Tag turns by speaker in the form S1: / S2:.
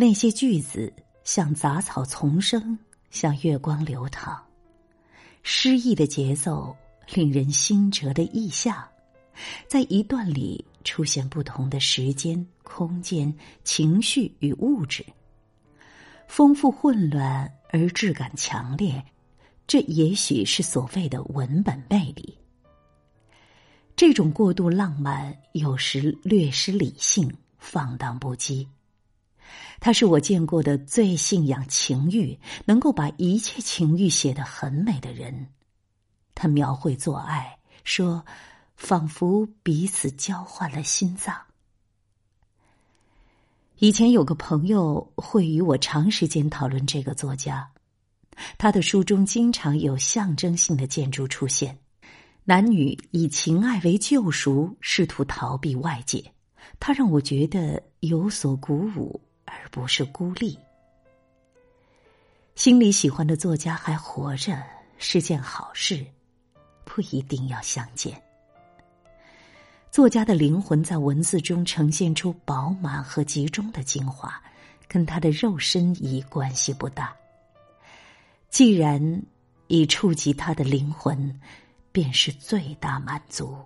S1: 那些句子像杂草丛生，像月光流淌，诗意的节奏令人心折的意象，在一段里出现不同的时间、空间、情绪与物质，丰富混乱而质感强烈。这也许是所谓的文本魅力。这种过度浪漫有时略失理性，放荡不羁。他是我见过的最信仰情欲，能够把一切情欲写得很美的人。他描绘做爱，说仿佛彼此交换了心脏。以前有个朋友会与我长时间讨论这个作家，他的书中经常有象征性的建筑出现，男女以情爱为救赎，试图逃避外界。他让我觉得有所鼓舞。不是孤立。心里喜欢的作家还活着是件好事，不一定要相见。作家的灵魂在文字中呈现出饱满和集中的精华，跟他的肉身已关系不大。既然已触及他的灵魂，便是最大满足。